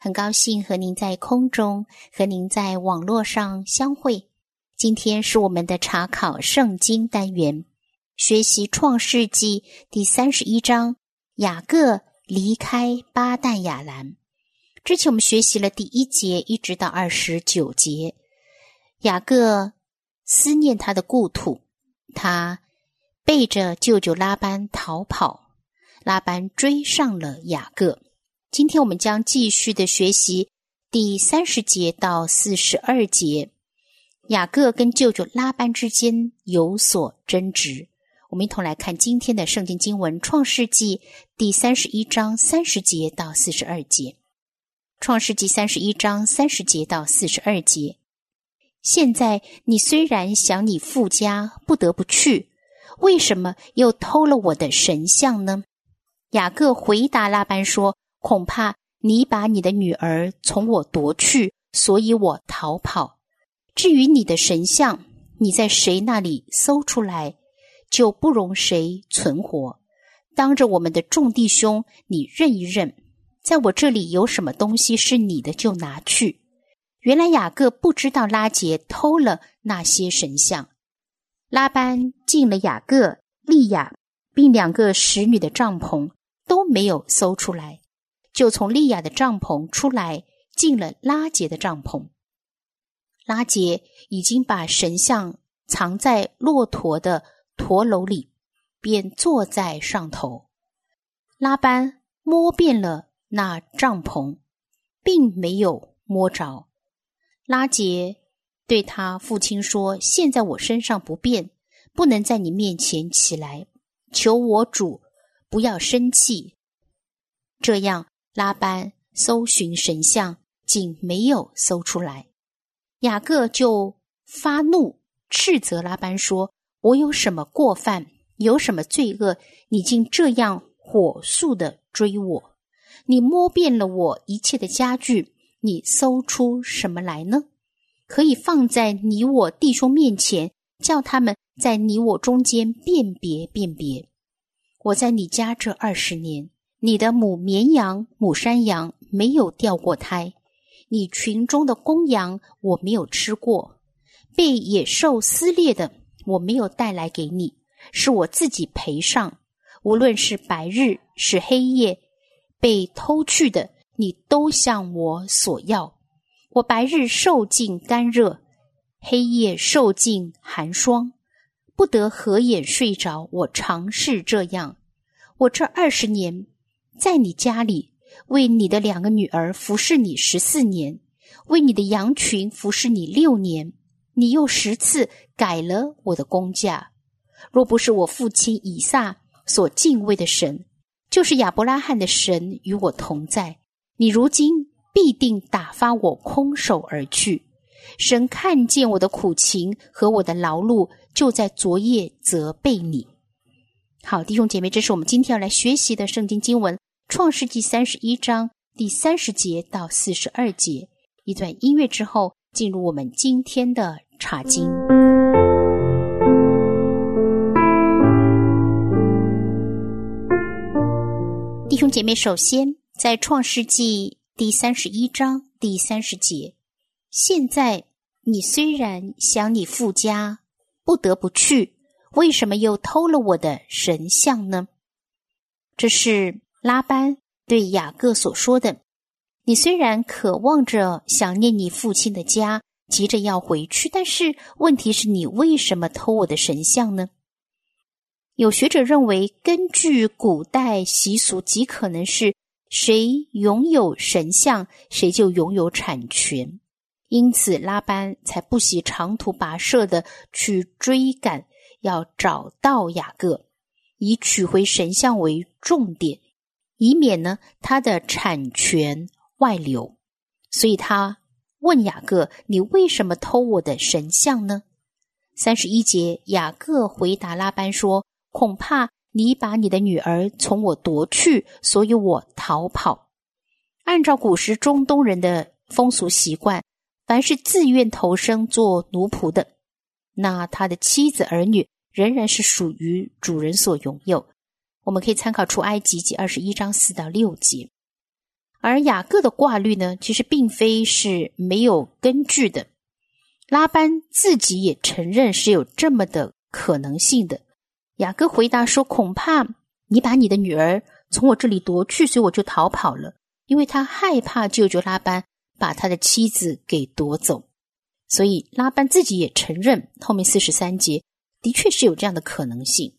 很高兴和您在空中和您在网络上相会。今天是我们的查考圣经单元，学习创世纪第三十一章雅各离开巴旦亚兰。之前我们学习了第一节一直到二十九节。雅各思念他的故土，他背着舅舅拉班逃跑，拉班追上了雅各。今天我们将继续的学习第三十节到四十二节，雅各跟舅舅拉班之间有所争执。我们一同来看今天的圣经经文《创世纪》第三十一章三十节到四十二节，《创世纪》三十一章三十节到四十二节。现在你虽然想你父家不得不去，为什么又偷了我的神像呢？雅各回答拉班说：“恐怕你把你的女儿从我夺去，所以我逃跑。至于你的神像，你在谁那里搜出来，就不容谁存活。当着我们的众弟兄，你认一认，在我这里有什么东西是你的，就拿去。”原来雅各不知道拉杰偷了那些神像。拉班进了雅各、利亚并两个使女的帐篷，都没有搜出来，就从利亚的帐篷出来，进了拉杰的帐篷。拉杰已经把神像藏在骆驼的驼楼里，便坐在上头。拉班摸遍了那帐篷，并没有摸着。拉杰对他父亲说：“现在我身上不便，不能在你面前起来，求我主不要生气。”这样，拉班搜寻神像，竟没有搜出来。雅各就发怒，斥责拉班说：“我有什么过犯，有什么罪恶？你竟这样火速的追我？你摸遍了我一切的家具。”你搜出什么来呢？可以放在你我弟兄面前，叫他们在你我中间辨别辨别。我在你家这二十年，你的母绵羊、母山羊没有掉过胎，你群中的公羊我没有吃过，被野兽撕裂的我没有带来给你，是我自己赔上。无论是白日是黑夜，被偷去的。你都向我索要，我白日受尽干热，黑夜受尽寒霜，不得合眼睡着。我常是这样。我这二十年在你家里，为你的两个女儿服侍你十四年，为你的羊群服侍你六年。你又十次改了我的工价。若不是我父亲以撒所敬畏的神，就是亚伯拉罕的神与我同在。你如今必定打发我空手而去。神看见我的苦情和我的劳碌，就在昨夜责备你。好，弟兄姐妹，这是我们今天要来学习的圣经经文《创世纪》三十一章第三十节到四十二节。一段音乐之后，进入我们今天的查经。弟兄姐妹，首先。在创世纪第三十一章第三十节，现在你虽然想你父家，不得不去，为什么又偷了我的神像呢？这是拉班对雅各所说的。你虽然渴望着想念你父亲的家，急着要回去，但是问题是你为什么偷我的神像呢？有学者认为，根据古代习俗，极可能是。谁拥有神像，谁就拥有产权。因此，拉班才不惜长途跋涉的去追赶，要找到雅各，以取回神像为重点，以免呢他的产权外流。所以他问雅各：“你为什么偷我的神像呢？”三十一节，雅各回答拉班说：“恐怕你把你的女儿从我夺去，所以我逃跑。”按照古时中东人的风俗习惯，凡是自愿投生做奴仆的，那他的妻子儿女仍然是属于主人所拥有。我们可以参考出埃及记二十一章四到六节。而雅各的挂虑呢，其实并非是没有根据的。拉班自己也承认是有这么的可能性的。雅各回答说：“恐怕你把你的女儿从我这里夺去，所以我就逃跑了，因为他害怕舅舅拉班把他的妻子给夺走。所以拉班自己也承认，后面四十三节的确是有这样的可能性。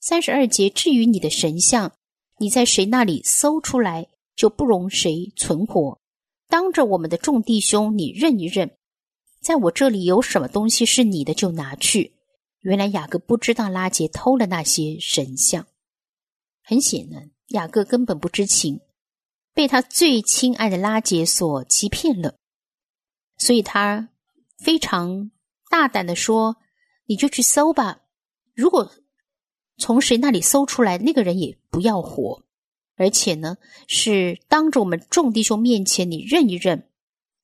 三十二节，至于你的神像，你在谁那里搜出来？”就不容谁存活。当着我们的众弟兄，你认一认，在我这里有什么东西是你的，就拿去。原来雅各不知道拉杰偷了那些神像，很显然雅各根本不知情，被他最亲爱的拉杰所欺骗了，所以他非常大胆的说：“你就去搜吧，如果从谁那里搜出来，那个人也不要活。”而且呢，是当着我们众弟兄面前，你认一认，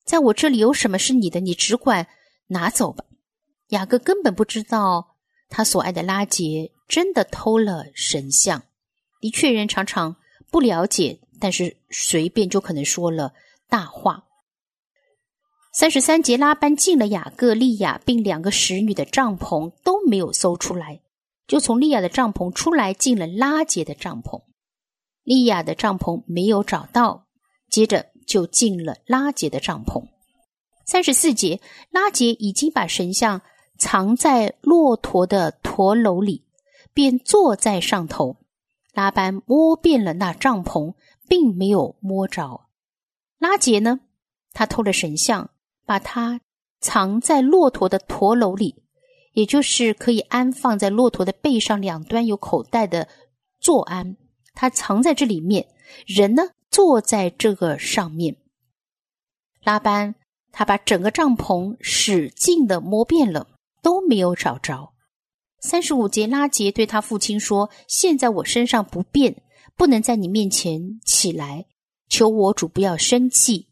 在我这里有什么是你的，你只管拿走吧。雅各根本不知道他所爱的拉杰真的偷了神像。的确，人常常不了解，但是随便就可能说了大话。三十三节，拉班进了雅各、利亚并两个使女的帐篷，都没有搜出来，就从利亚的帐篷出来，进了拉杰的帐篷。利亚的帐篷没有找到，接着就进了拉杰的帐篷。三十四节，拉杰已经把神像藏在骆驼的驼楼里，便坐在上头。拉班摸遍了那帐篷，并没有摸着。拉杰呢？他偷了神像，把它藏在骆驼的驼楼里，也就是可以安放在骆驼的背上两端有口袋的坐安。他藏在这里面，人呢坐在这个上面。拉班他把整个帐篷使劲的摸遍了，都没有找着。三十五节，拉杰对他父亲说：“现在我身上不便，不能在你面前起来，求我主不要生气。”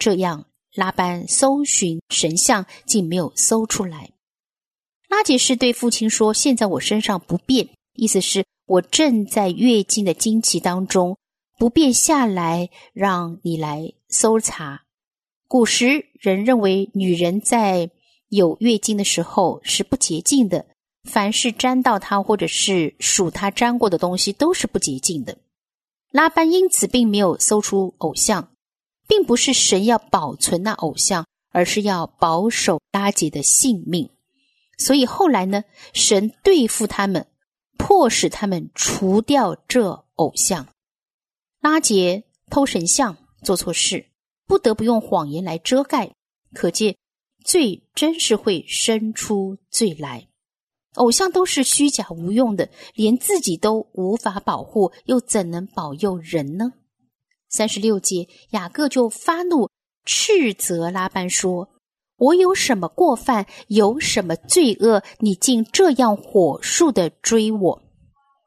这样，拉班搜寻神像，竟没有搜出来。拉杰是对父亲说：“现在我身上不便。”意思是。我正在月经的经期当中，不便下来，让你来搜查。古时人认为，女人在有月经的时候是不洁净的，凡是沾到她或者是属她沾过的东西，都是不洁净的。拉班因此并没有搜出偶像，并不是神要保存那偶像，而是要保守拉杰的性命。所以后来呢，神对付他们。迫使他们除掉这偶像，拉杰偷神像做错事，不得不用谎言来遮盖。可见罪真是会生出罪来。偶像都是虚假无用的，连自己都无法保护，又怎能保佑人呢？三十六节，雅各就发怒，斥责拉班说。我有什么过犯，有什么罪恶？你竟这样火速的追我！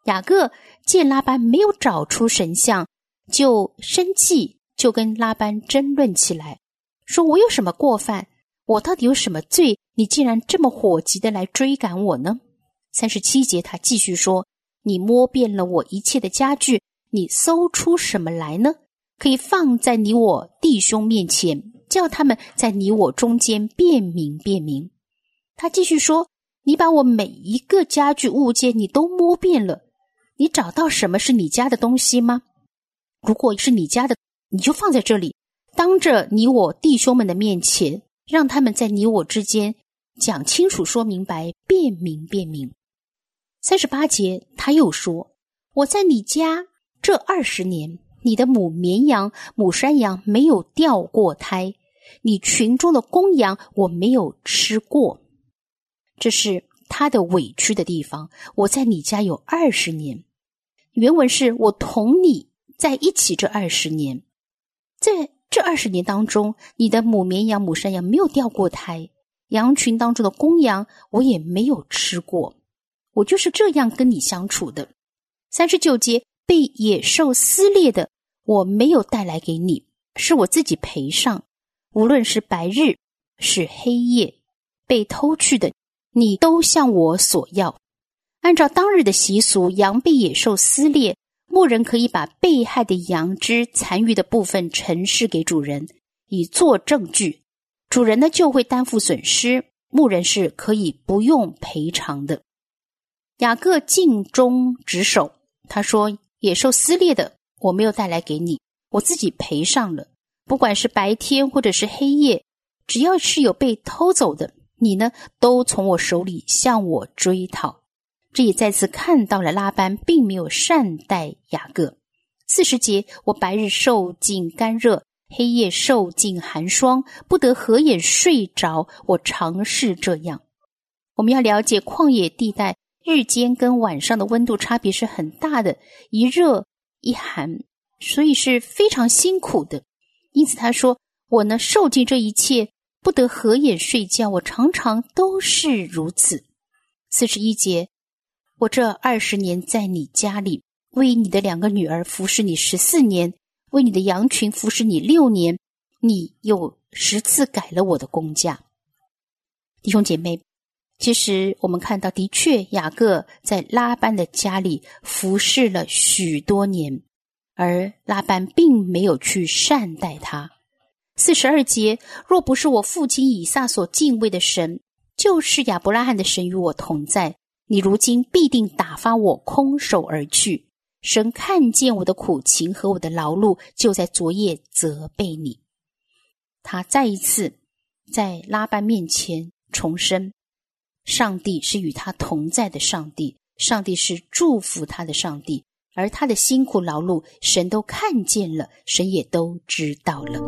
雅各见拉班没有找出神像，就生气，就跟拉班争论起来，说：“我有什么过犯？我到底有什么罪？你竟然这么火急的来追赶我呢？”三十七节，他继续说：“你摸遍了我一切的家具，你搜出什么来呢？可以放在你我弟兄面前。”叫他们在你我中间辨明辨明。他继续说：“你把我每一个家具物件你都摸遍了，你找到什么是你家的东西吗？如果是你家的，你就放在这里，当着你我弟兄们的面前，让他们在你我之间讲清楚、说明白、辨明辨明。”三十八节，他又说：“我在你家这二十年，你的母绵羊、母山羊没有掉过胎。”你群中的公羊，我没有吃过，这是他的委屈的地方。我在你家有二十年，原文是我同你在一起这二十年，在这二十年当中，你的母绵羊、母山羊没有掉过胎，羊群当中的公羊我也没有吃过。我就是这样跟你相处的。三十九节被野兽撕裂的，我没有带来给你，是我自己赔上。无论是白日是黑夜，被偷去的，你都向我索要。按照当日的习俗，羊被野兽撕裂，牧人可以把被害的羊只残余的部分呈示给主人，以作证据。主人呢就会担负损失，牧人是可以不用赔偿的。雅各尽忠职守，他说：“野兽撕裂的，我没有带来给你，我自己赔上了。不管是白天或者是黑夜，只要是有被偷走的，你呢都从我手里向我追讨。”这也再次看到了拉班并没有善待雅各。四十节，我白日受尽干热，黑夜受尽寒霜，不得合眼睡着。我尝试这样。我们要了解旷野地带。日间跟晚上的温度差别是很大的，一热一寒，所以是非常辛苦的。因此他说：“我呢受尽这一切，不得合眼睡觉。我常常都是如此。”四十一节，我这二十年在你家里，为你的两个女儿服侍你十四年，为你的羊群服侍你六年，你又十次改了我的工价，弟兄姐妹。其实我们看到，的确，雅各在拉班的家里服侍了许多年，而拉班并没有去善待他。四十二节，若不是我父亲以撒所敬畏的神，就是亚伯拉罕的神与我同在，你如今必定打发我空手而去。神看见我的苦情和我的劳碌，就在昨夜责备你。他再一次在拉班面前重申。上帝是与他同在的上帝，上帝是祝福他的上帝，而他的辛苦劳碌，神都看见了，神也都知道了。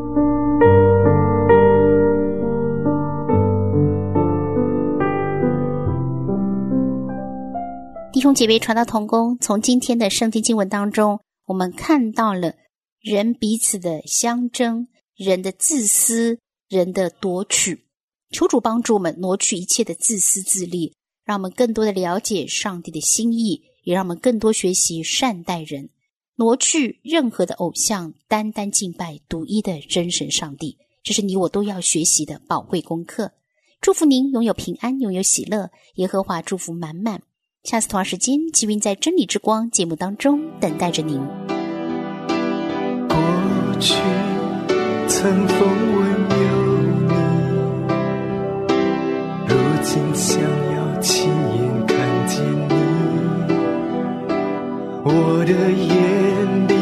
弟兄姐妹，传道同工，从今天的圣经经文当中，我们看到了人彼此的相争，人的自私，人的夺取。求主帮助我们挪去一切的自私自利，让我们更多的了解上帝的心意，也让我们更多学习善待人，挪去任何的偶像，单单敬拜独一的真神上帝。这是你我都要学习的宝贵功课。祝福您拥有平安，拥有喜乐，耶和华祝福满满。下次同样时间，吉云在真理之光节目当中等待着您。过去曾风闻有。竟想要亲我的眼里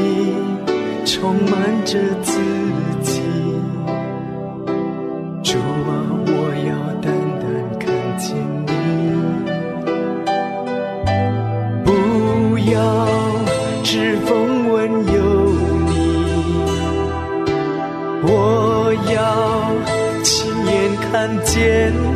充满着自己。主啊，我要单单看见你，不要只风闻有你，我要亲眼看见你。